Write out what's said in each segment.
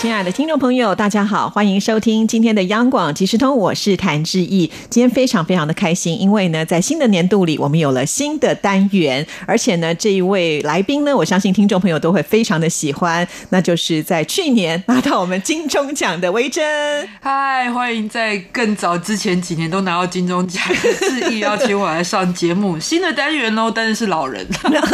亲爱的听众朋友，大家好，欢迎收听今天的央广即时通，我是谭志毅。今天非常非常的开心，因为呢，在新的年度里，我们有了新的单元，而且呢，这一位来宾呢，我相信听众朋友都会非常的喜欢，那就是在去年拿到我们金钟奖的薇珍。嗨，欢迎在更早之前几年都拿到金钟奖的志毅邀请我来上节目，新的单元哦，但是是老人。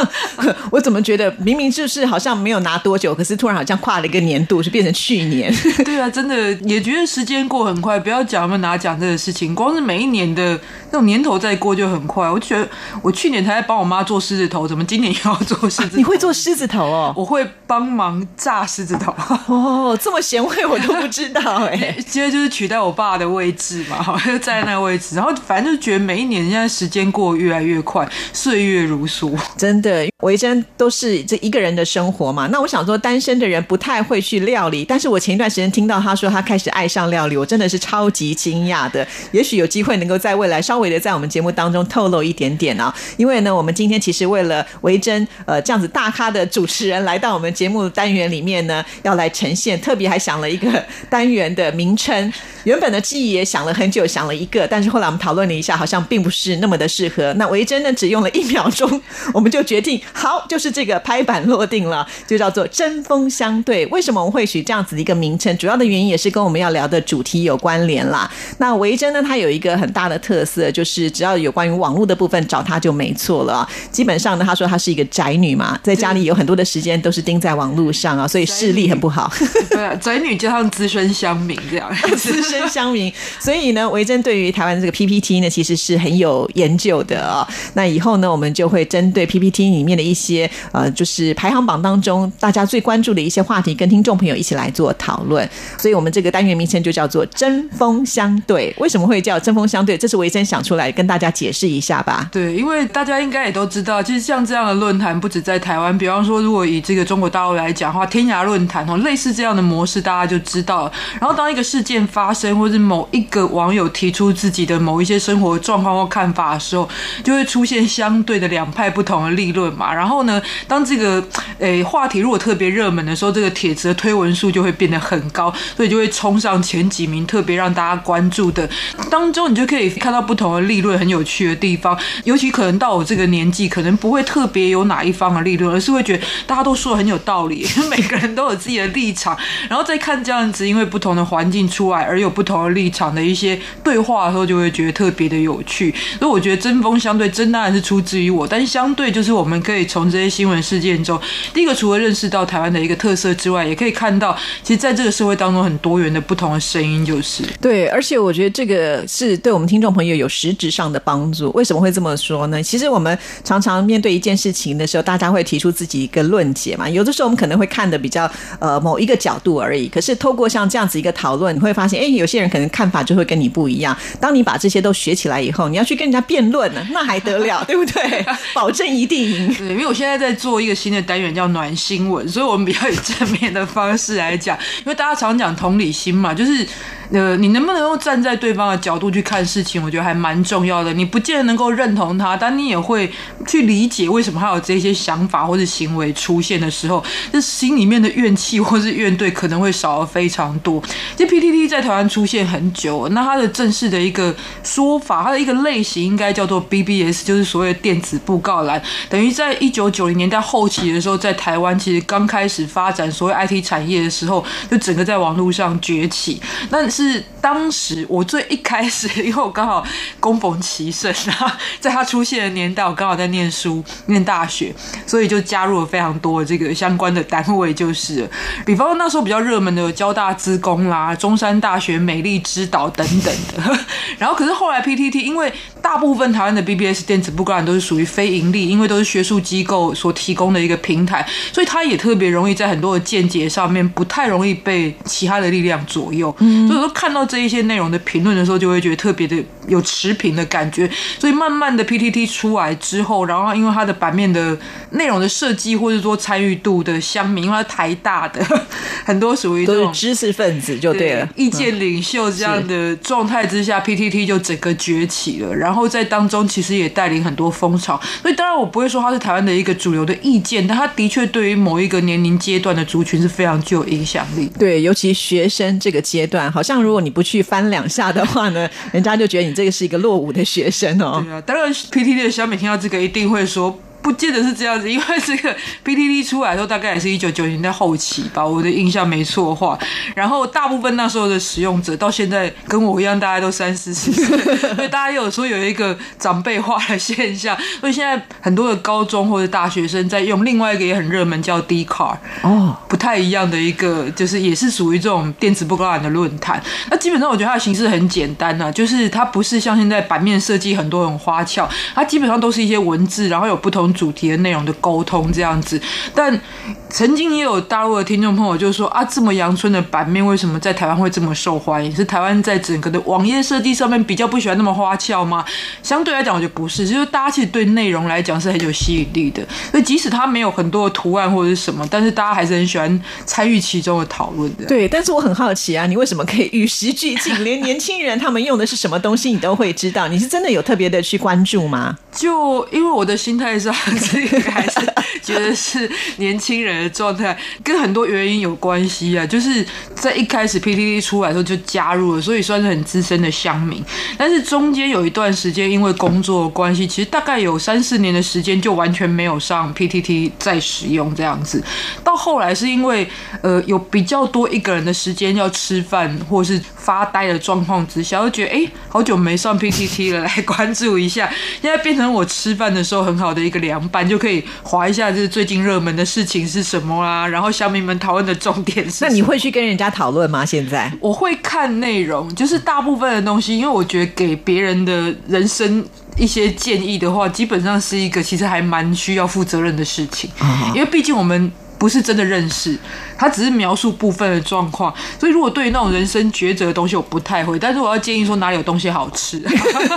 我怎么觉得明明就是好像没有拿多久，可是突然好像跨了一个年度，是变成。去年，对啊，真的也觉得时间过很快。不要讲我们拿奖这个事情，光是每一年的那种年头在过就很快。我觉得我去年才在帮我妈做狮子头，怎么今年又要做狮子？你会做狮子头哦？我会帮忙炸狮子头。哦，这么贤惠，我都不知道哎。接着就是取代我爸的位置嘛，好像在那个位置。然后反正就觉得每一年现在时间过越来越快，岁月如梭。真的，维珍都是这一个人的生活嘛。那我想说，单身的人不太会去料理。但是我前一段时间听到他说他开始爱上料理，我真的是超级惊讶的。也许有机会能够在未来稍微的在我们节目当中透露一点点啊。因为呢，我们今天其实为了维珍呃这样子大咖的主持人来到我们节目单元里面呢，要来呈现，特别还想了一个单元的名称。原本的记忆也想了很久，想了一个，但是后来我们讨论了一下，好像并不是那么的适合。那维珍呢，只用了一秒钟，我们就决定好，就是这个拍板落定了，就叫做针锋相对。为什么我们会取这样子的一个名称？主要的原因也是跟我们要聊的主题有关联啦。那维珍呢，它有一个很大的特色，就是只要有关于网络的部分找他就没错了。基本上呢，她说她是一个宅女嘛，在家里有很多的时间都是盯在网络上啊，所以视力很不好。对，宅女加上资深乡民这样，资深。乡民，所以呢，维珍对于台湾这个 PPT 呢，其实是很有研究的啊。那以后呢，我们就会针对 PPT 里面的一些呃，就是排行榜当中大家最关注的一些话题，跟听众朋友一起来来做讨论。所以，我们这个单元名称就叫做“针锋相对”。为什么会叫“针锋相对”？这是维珍想出来跟大家解释一下吧。对，因为大家应该也都知道，其实像这样的论坛不止在台湾，比方说，如果以这个中国大陆来讲的话，天涯论坛哦，类似这样的模式，大家就知道。然后，当一个事件发生，或是某一个网友提出自己的某一些生活状况或看法的时候，就会出现相对的两派不同的立论嘛。然后呢，当这个诶话题如果特别热门的时候，这个帖子的推文数就会变得很高，所以就会冲上前几名，特别让大家关注的当中，你就可以看到不同的立论很有趣的地方。尤其可能到我这个年纪，可能不会特别有哪一方的立论，而是会觉得大家都说的很有道理，每个人都有自己的立场，然后再看这样子，因为不同的环境出来而有不同的。立场的一些对话的时候，就会觉得特别的有趣。所以我觉得针锋相对，真当然是出自于我，但是相对就是我们可以从这些新闻事件中，第一个除了认识到台湾的一个特色之外，也可以看到，其实在这个社会当中很多元的不同的声音，就是对。而且我觉得这个是对我们听众朋友有实质上的帮助。为什么会这么说呢？其实我们常常面对一件事情的时候，大家会提出自己一个论解嘛。有的时候我们可能会看的比较呃某一个角度而已。可是透过像这样子一个讨论，你会发现，哎，有些人可能。看法就会跟你不一样。当你把这些都学起来以后，你要去跟人家辩论呢，那还得了，对不对？保证一定赢。对，因为我现在在做一个新的单元叫暖新闻，所以我们比较以正面的方式来来讲。因为大家常讲同理心嘛，就是呃，你能不能够站在对方的角度去看事情，我觉得还蛮重要的。你不见得能够认同他，但你也会去理解为什么他有这些想法或者行为出现的时候，这心里面的怨气或是怨怼可能会少了非常多。这 PTT 在台湾出现。很久，那它的正式的一个说法，它的一个类型应该叫做 BBS，就是所谓的电子布告栏。等于在一九九零年代后期的时候，在台湾其实刚开始发展所谓 IT 产业的时候，就整个在网络上崛起。那是当时我最一开始，因为我刚好恭逢其盛然后，在他出现的年代，我刚好在念书念大学，所以就加入了非常多的这个相关的单位，就是比方说那时候比较热门的交大资工啦、中山大学美丽。之岛等等的，然后可是后来 PTT 因为大部分台湾的 BBS 电子布告栏都是属于非盈利，因为都是学术机构所提供的一个平台，所以它也特别容易在很多的见解上面不太容易被其他的力量左右。所以说看到这这一些内容的评论的时候，就会觉得特别的有持平的感觉。所以慢慢的 PTT 出来之后，然后因为它的版面的内容的设计，或者说参与度的乡民，因为它台大的 很多属于都是知识分子就对了。意见领袖这样的状态之下，PTT 就整个崛起了。然后在当中其实也带领很多风潮。所以当然我不会说它是台湾的一个主流的意见，但它的确对于某一个年龄阶段的族群是非常具有影响力。对，尤其学生这个阶段，好像如果你不去翻两下的话呢，人家就觉得你这个是一个落伍的学生哦。对啊，当然 PTT 的小美听到这个一定会说。不见得是这样子，因为这个 PTT 出来的时候大概也是一九九零年代后期吧，我的印象没错的话。然后大部分那时候的使用者到现在跟我一样，大家都三四十岁，所以大家有时候有一个长辈化的现象。所以现在很多的高中或者大学生在用另外一个也很热门叫 d c a r 哦，不太一样的一个，就是也是属于这种电子不高览的论坛。那基本上我觉得它的形式很简单啊，就是它不是像现在版面设计很多很花俏，它基本上都是一些文字，然后有不同。主题的内容的沟通这样子，但曾经也有大陆的听众朋友就说啊，这么阳春的版面为什么在台湾会这么受欢迎？是台湾在整个的网页设计上面比较不喜欢那么花俏吗？相对来讲，我觉得不是，就是大家其实对内容来讲是很有吸引力的。所以即使它没有很多的图案或者是什么，但是大家还是很喜欢参与其中的讨论的。对，但是我很好奇啊，你为什么可以与时俱进，连年轻人他们用的是什么东西你都会知道？你是真的有特别的去关注吗？就因为我的心态上。这个还是觉得是年轻人的状态，跟很多原因有关系啊。就是在一开始 PTT 出来的时候就加入了，所以算是很资深的乡民。但是中间有一段时间，因为工作关系，其实大概有三四年的时间就完全没有上 PTT 再使用这样子。到后来是因为呃有比较多一个人的时间要吃饭或是发呆的状况之下，就觉得哎好久没上 PTT 了，来关注一下。现在变成我吃饭的时候很好的一个凉拌。就可以划一下，就是最近热门的事情是什么啦？然后小民们讨论的重点是……那你会去跟人家讨论吗？现在我会看内容，就是大部分的东西，因为我觉得给别人的人生一些建议的话，基本上是一个其实还蛮需要负责任的事情，因为毕竟我们不是真的认识。他只是描述部分的状况，所以如果对于那种人生抉择的东西，我不太会。但是我要建议说哪里有东西好吃，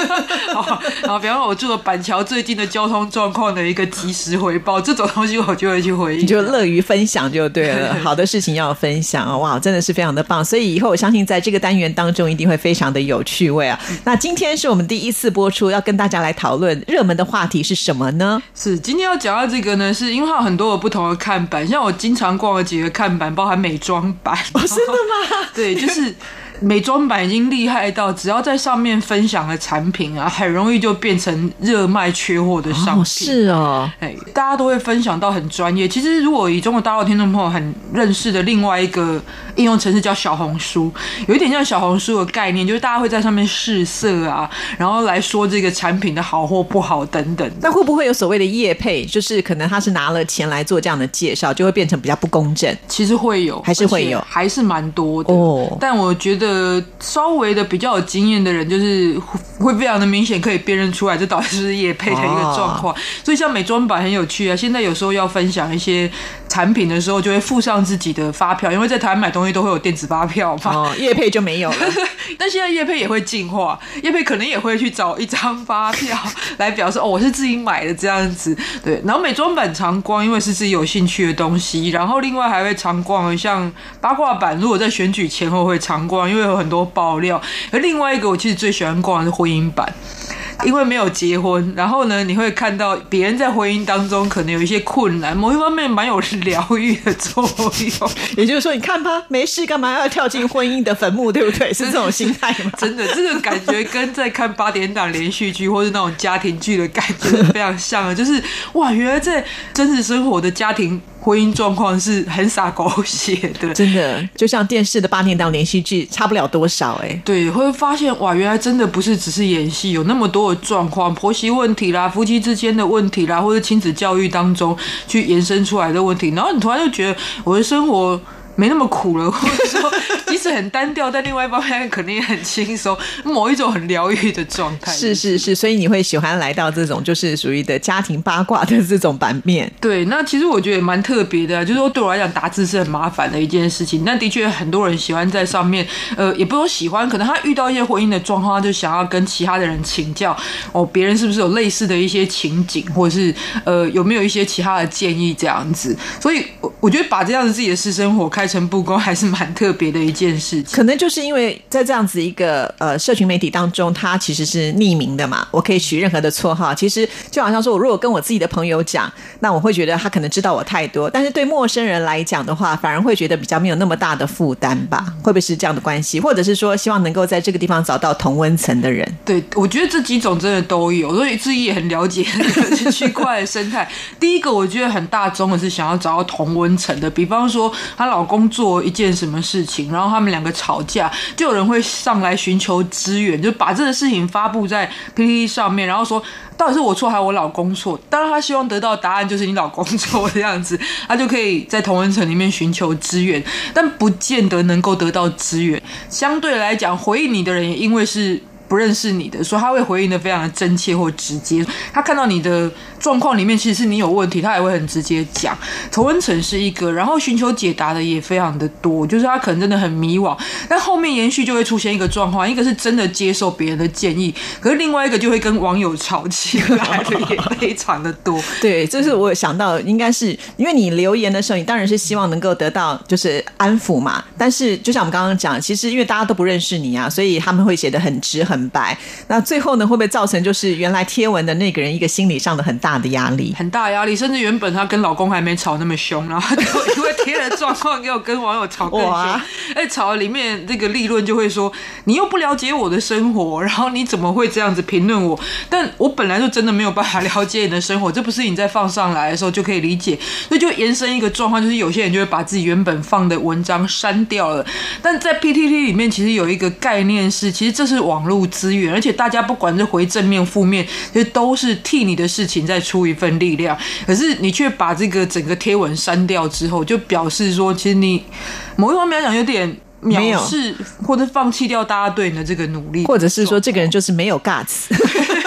好，比方说我住的板桥最近的交通状况的一个及时回报，这种东西我就会去回应。你就乐于分享就对了，好的事情要分享啊！哇，真的是非常的棒。所以以后我相信在这个单元当中一定会非常的有趣味啊。那今天是我们第一次播出，要跟大家来讨论热门的话题是什么呢？是今天要讲到这个呢，是因为它有很多不同的看板，像我经常逛了几个看。版包含美妆版，真的吗？对，就是。美妆版已经厉害到，只要在上面分享的产品啊，很容易就变成热卖缺货的商品。是哦，哎，大家都会分享到很专业。其实，如果以中国大陆听众朋友很认识的另外一个应用程式叫小红书，有一点像小红书的概念，就是大家会在上面试色啊，然后来说这个产品的好或不好等等。那会不会有所谓的业配？就是可能他是拿了钱来做这样的介绍，就会变成比较不公正？其实会有，还是会有，还是蛮多的。哦，但我觉得。呃，稍微的比较有经验的人，就是会非常的明显可以辨认出来，这到底是叶配的一个状况。所以像美妆版很有趣啊，现在有时候要分享一些产品的时候，就会附上自己的发票，因为在台湾买东西都会有电子发票嘛。哦，叶配就没有了。但现在叶配也会进化，叶配可能也会去找一张发票来表示哦，我是自己买的这样子。对，然后美妆版常逛，因为是自己有兴趣的东西，然后另外还会常逛像八卦版，如果在选举前后会常逛，因为。有很多爆料，而另外一个我其实最喜欢逛的是婚姻版。因为没有结婚，然后呢，你会看到别人在婚姻当中可能有一些困难，某一方面蛮有疗愈的作用。也就是说，你看吧，没事干嘛要跳进婚姻的坟墓，对不对？是这种心态吗？真的，这个感觉跟在看八点档连续剧或是那种家庭剧的感觉非常像啊！就是哇，原来在真实生活的家庭婚姻状况是很洒狗血的，真的就像电视的八点档连续剧差不了多少哎。对，会发现哇，原来真的不是只是演戏，有那么多的。状况、婆媳问题啦、夫妻之间的问题啦，或者亲子教育当中去延伸出来的问题，然后你突然就觉得我的生活。没那么苦了，或者说即使很单调，但另外一方面肯定也很轻松，某一种很疗愈的状态。是是是，所以你会喜欢来到这种就是属于的家庭八卦的这种版面。对，那其实我觉得也蛮特别的，就是说对我来讲，打字是很麻烦的一件事情。但的确很多人喜欢在上面，呃，也不说喜欢，可能他遇到一些婚姻的状况，他就想要跟其他的人请教，哦，别人是不是有类似的一些情景，或者是呃有没有一些其他的建议这样子。所以，我我觉得把这样子自己的私生活开诚布公，还是蛮特别的一件事情。可能就是因为在这样子一个呃社群媒体当中，它其实是匿名的嘛，我可以取任何的绰号。其实就好像说，我如果跟我自己的朋友讲，那我会觉得他可能知道我太多，但是对陌生人来讲的话，反而会觉得比较没有那么大的负担吧？会不会是这样的关系？或者是说，希望能够在这个地方找到同温层的人？对，我觉得这几种真的都有，所以自己也很了解 区块的生态。第一个，我觉得很大众的是想要找到同温层的，比方说她老公做一件什么事情，然后他们两个吵架，就有人会上来寻求支援，就把这个事情发布在 PPT 上面，然后说到底是我错还是我老公错？当然，他希望得到答案就是你老公错这样子，他就可以在同文层里面寻求支援，但不见得能够得到支援。相对来讲，回应你的人也因为是。不认识你的，所以他会回应的非常的真切或直接。他看到你的状况里面其实是你有问题，他也会很直接讲。同温成是一个，然后寻求解答的也非常的多，就是他可能真的很迷惘，但后面延续就会出现一个状况，一个是真的接受别人的建议，可是另外一个就会跟网友吵起来的也非常的多。对，这是我想到，应该是因为你留言的时候，你当然是希望能够得到就是安抚嘛。但是就像我们刚刚讲，其实因为大家都不认识你啊，所以他们会写的很直很。白，那最后呢会不会造成就是原来贴文的那个人一个心理上的很大的压力？很大压力，甚至原本她跟老公还没吵那么凶，然后就因为贴了状况，给我跟网友吵更凶。哎，吵里面这个立论就会说，你又不了解我的生活，然后你怎么会这样子评论我？但我本来就真的没有办法了解你的生活，这不是你在放上来的时候就可以理解，所以就延伸一个状况，就是有些人就会把自己原本放的文章删掉了。但在 PTT 里面，其实有一个概念是，其实这是网络。资源，而且大家不管是回正面、负面，其实都是替你的事情再出一份力量。可是你却把这个整个贴文删掉之后，就表示说，其实你某一方面来讲有点藐视，或者放弃掉大家对你的这个努力，或者是说这个人就是没有 guts。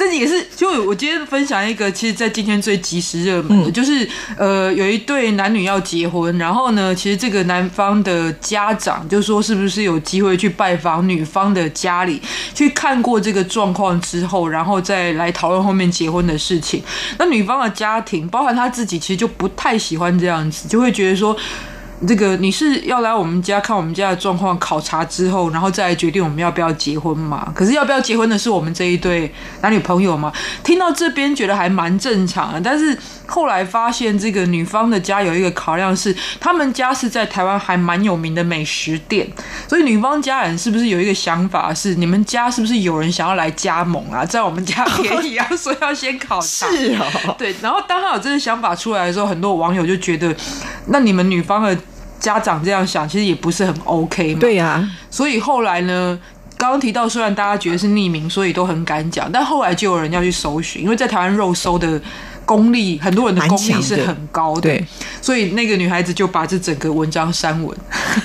这也是，就我今天分享一个，其实，在今天最及时热门的，就是呃，有一对男女要结婚，然后呢，其实这个男方的家长就说，是不是有机会去拜访女方的家里，去看过这个状况之后，然后再来讨论后面结婚的事情。那女方的家庭，包含他自己，其实就不太喜欢这样子，就会觉得说。这个你是要来我们家看我们家的状况考察之后，然后再来决定我们要不要结婚嘛？可是要不要结婚的是我们这一对男女朋友嘛？听到这边觉得还蛮正常的，但是后来发现这个女方的家有一个考量是，他们家是在台湾还蛮有名的美食店，所以女方家人是不是有一个想法是，你们家是不是有人想要来加盟啊？在我们家便宜啊，所以要先考察。是哦，对。然后当他有这个想法出来的时候，很多网友就觉得，那你们女方的。家长这样想，其实也不是很 OK 嘛。对呀，所以后来呢，刚刚提到，虽然大家觉得是匿名，所以都很敢讲，但后来就有人要去搜寻，因为在台湾肉搜的功力，很多人的功力是很高的，对，所以那个女孩子就把这整个文章删文，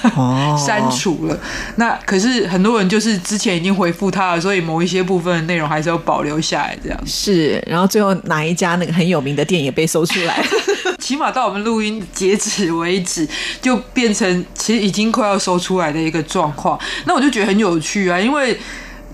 删除了。那可是很多人就是之前已经回复她了，所以某一些部分的内容还是要保留下来，这样是。然后最后哪一家那个很有名的店也被搜出来。起码到我们录音截止为止，就变成其实已经快要搜出来的一个状况。那我就觉得很有趣啊，因为。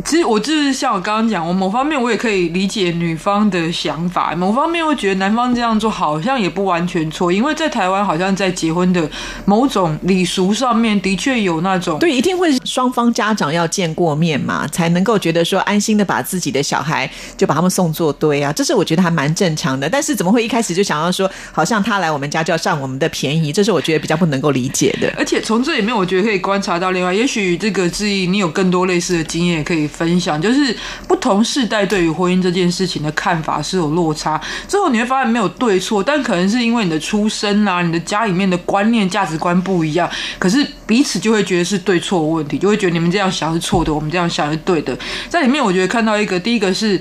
其实我就是像我刚刚讲，我某方面我也可以理解女方的想法，某方面会觉得男方这样做好像也不完全错，因为在台湾好像在结婚的某种礼俗上面的确有那种对，一定会双方家长要见过面嘛，才能够觉得说安心的把自己的小孩就把他们送作堆啊，这是我觉得还蛮正常的。但是怎么会一开始就想要说，好像他来我们家就要占我们的便宜，这是我觉得比较不能够理解的。而且从这里面，我觉得可以观察到另外，也许这个质疑你有更多类似的经验可以。分享就是不同世代对于婚姻这件事情的看法是有落差，最后你会发现没有对错，但可能是因为你的出身啊，你的家里面的观念价值观不一样，可是彼此就会觉得是对错问题，就会觉得你们这样想是错的，我们这样想是对的。在里面，我觉得看到一个，第一个是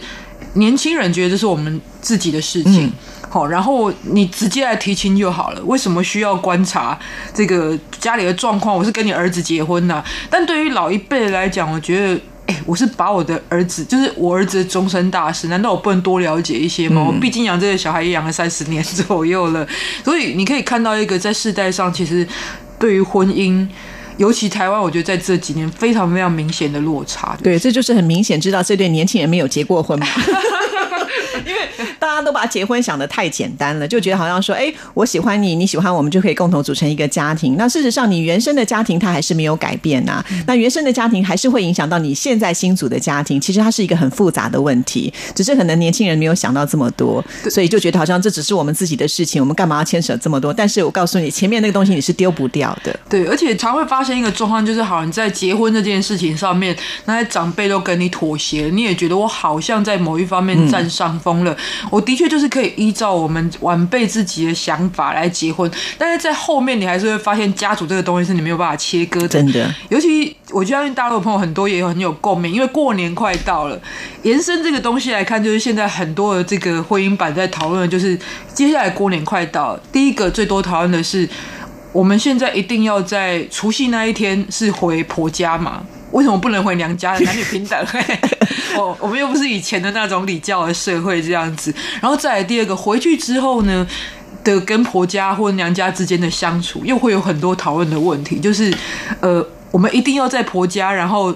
年轻人觉得这是我们自己的事情。好，然后你直接来提亲就好了。为什么需要观察这个家里的状况？我是跟你儿子结婚呐，但对于老一辈来讲，我觉得。我是把我的儿子，就是我儿子的终身大事，难道我不能多了解一些吗？我毕竟养这个小孩也养了三十年左右了，所以你可以看到一个在世代上，其实对于婚姻，尤其台湾，我觉得在这几年非常非常明显的落差。对，这就是很明显知道这对年轻人没有结过婚嘛。因为大家都把结婚想的太简单了，就觉得好像说，哎，我喜欢你，你喜欢我们，就可以共同组成一个家庭。那事实上，你原生的家庭它还是没有改变呐。那原生的家庭还是会影响到你现在新组的家庭。其实它是一个很复杂的问题，只是可能年轻人没有想到这么多，所以就觉得好像这只是我们自己的事情，我们干嘛要牵扯这么多？但是我告诉你，前面那个东西你是丢不掉的。对，而且常会发生一个状况，就是好像在结婚这件事情上面，那些长辈都跟你妥协，你也觉得我好像在某一方面占上风。了，我的确就是可以依照我们晚辈自己的想法来结婚，但是在后面你还是会发现家族这个东西是你没有办法切割的。真的，尤其我相信大陆的朋友很多也有很有共鸣，因为过年快到了，延伸这个东西来看，就是现在很多的这个婚姻版在讨论就是接下来过年快到，第一个最多讨论的是，我们现在一定要在除夕那一天是回婆家嘛？为什么不能回娘家？男女平等？我 我们又不是以前的那种礼教的社会这样子。然后再来第二个，回去之后呢的跟婆家或娘家之间的相处，又会有很多讨论的问题。就是呃，我们一定要在婆家，然后。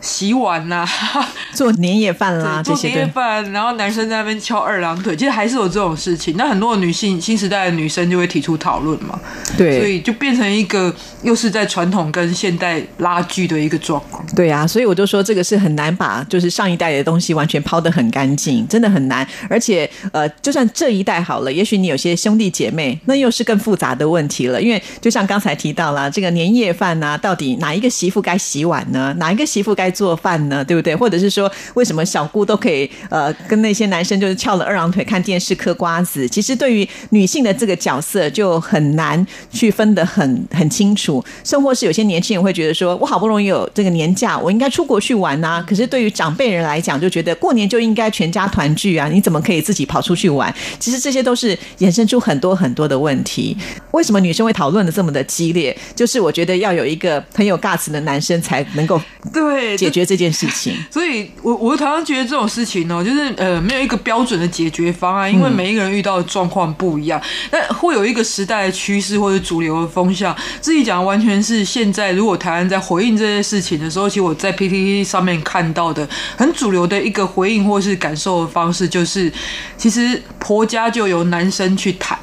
洗碗呐，做年夜饭啦，做年夜饭，然后男生在那边翘二郎腿，其实还是有这种事情。那很多女性，新时代的女生就会提出讨论嘛，对，所以就变成一个又是在传统跟现代拉锯的一个状况。对啊，所以我就说这个是很难把就是上一代的东西完全抛得很干净，真的很难。而且呃，就算这一代好了，也许你有些兄弟姐妹，那又是更复杂的问题了。因为就像刚才提到了这个年夜饭呢，到底哪一个媳妇该洗碗呢？哪一个媳妇该？做饭呢，对不对？或者是说，为什么小姑都可以呃跟那些男生就是翘了二郎腿看电视嗑瓜子？其实对于女性的这个角色就很难去分得很很清楚。甚或是有些年轻人会觉得说，我好不容易有这个年假，我应该出国去玩呐。可是对于长辈人来讲，就觉得过年就应该全家团聚啊，你怎么可以自己跑出去玩？其实这些都是衍生出很多很多的问题。为什么女生会讨论的这么的激烈？就是我觉得要有一个很有 gas 的男生才能够对。解决这件事情，所以我我常常觉得这种事情呢，就是呃没有一个标准的解决方案，因为每一个人遇到的状况不一样。但会有一个时代的趋势或者主流的风向。自己讲完全是现在，如果台湾在回应这些事情的时候，其实我在 PTT 上面看到的很主流的一个回应或是感受的方式，就是其实婆家就由男生去谈。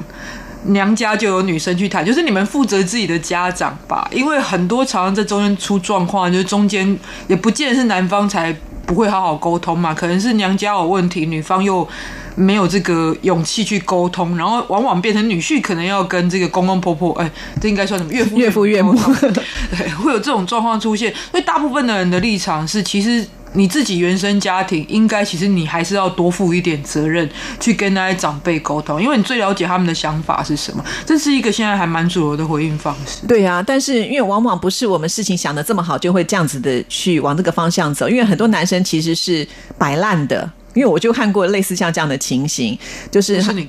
娘家就有女生去谈，就是你们负责自己的家长吧，因为很多常常在中间出状况，就是中间也不见得是男方才不会好好沟通嘛，可能是娘家有问题，女方又没有这个勇气去沟通，然后往往变成女婿可能要跟这个公公婆婆，哎，这应该算什么岳父岳父岳母，对，会有这种状况出现，所以大部分的人的立场是其实。你自己原生家庭应该，其实你还是要多负一点责任，去跟那些长辈沟通，因为你最了解他们的想法是什么。这是一个现在还蛮主流的回应方式。对呀，但是因为往往不是我们事情想的这么好，就会这样子的去往这个方向走。因为很多男生其实是摆烂的，因为我就看过类似像这样的情形，就是是你。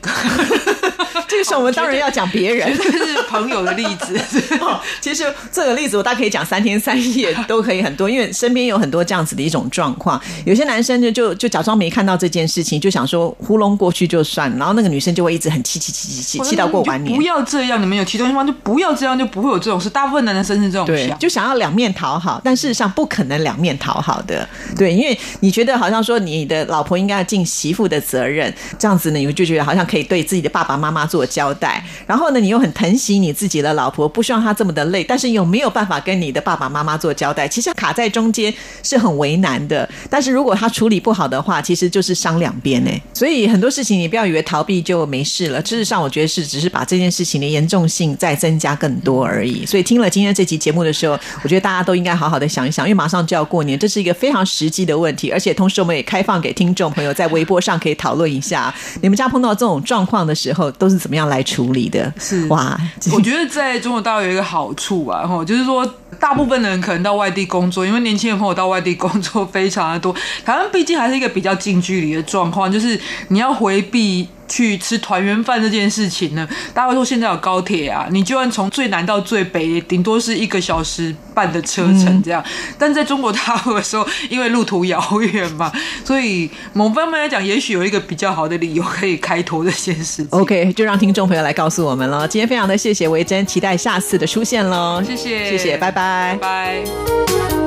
这个时候我们当然要讲别人，这是朋友的例子。其实这个例子我大概可以讲三天三夜 都可以很多，因为身边有很多这样子的一种状况。有些男生就就就假装没看到这件事情，就想说糊弄过去就算，然后那个女生就会一直很气气气气气气到过完年。不要这样，你们有其中一方就不要这样，就不会有这种事。大部分男生是这种对，就想要两面讨好，但事实上不可能两面讨好的。对，因为你觉得好像说你的老婆应该要尽媳妇的责任，这样子呢，你就觉得好像可以对自己的爸爸妈妈。做做交代，然后呢，你又很疼惜你自己的老婆，不希望她这么的累，但是又没有办法跟你的爸爸妈妈做交代，其实卡在中间是很为难的。但是如果他处理不好的话，其实就是伤两边呢。所以很多事情你不要以为逃避就没事了，事实上我觉得是只是把这件事情的严重性再增加更多而已。所以听了今天这期节目的时候，我觉得大家都应该好好的想一想，因为马上就要过年，这是一个非常实际的问题，而且同时我们也开放给听众朋友在微博上可以讨论一下，你们家碰到这种状况的时候都是。怎么样来处理的？是哇，我觉得在中国大陆有一个好处啊，吼，就是说大部分的人可能到外地工作，因为年轻的朋友到外地工作非常的多。台湾毕竟还是一个比较近距离的状况，就是你要回避。去吃团圆饭这件事情呢，大家会说现在有高铁啊，你就算从最南到最北，顶多是一个小时半的车程这样。但在中国大陆的时候，因为路途遥远嘛，所以某方面来讲，也许有一个比较好的理由可以开脱这件事情。OK，就让听众朋友来告诉我们了。今天非常的谢谢维珍，期待下次的出现喽。谢谢，谢谢，拜拜拜。拜。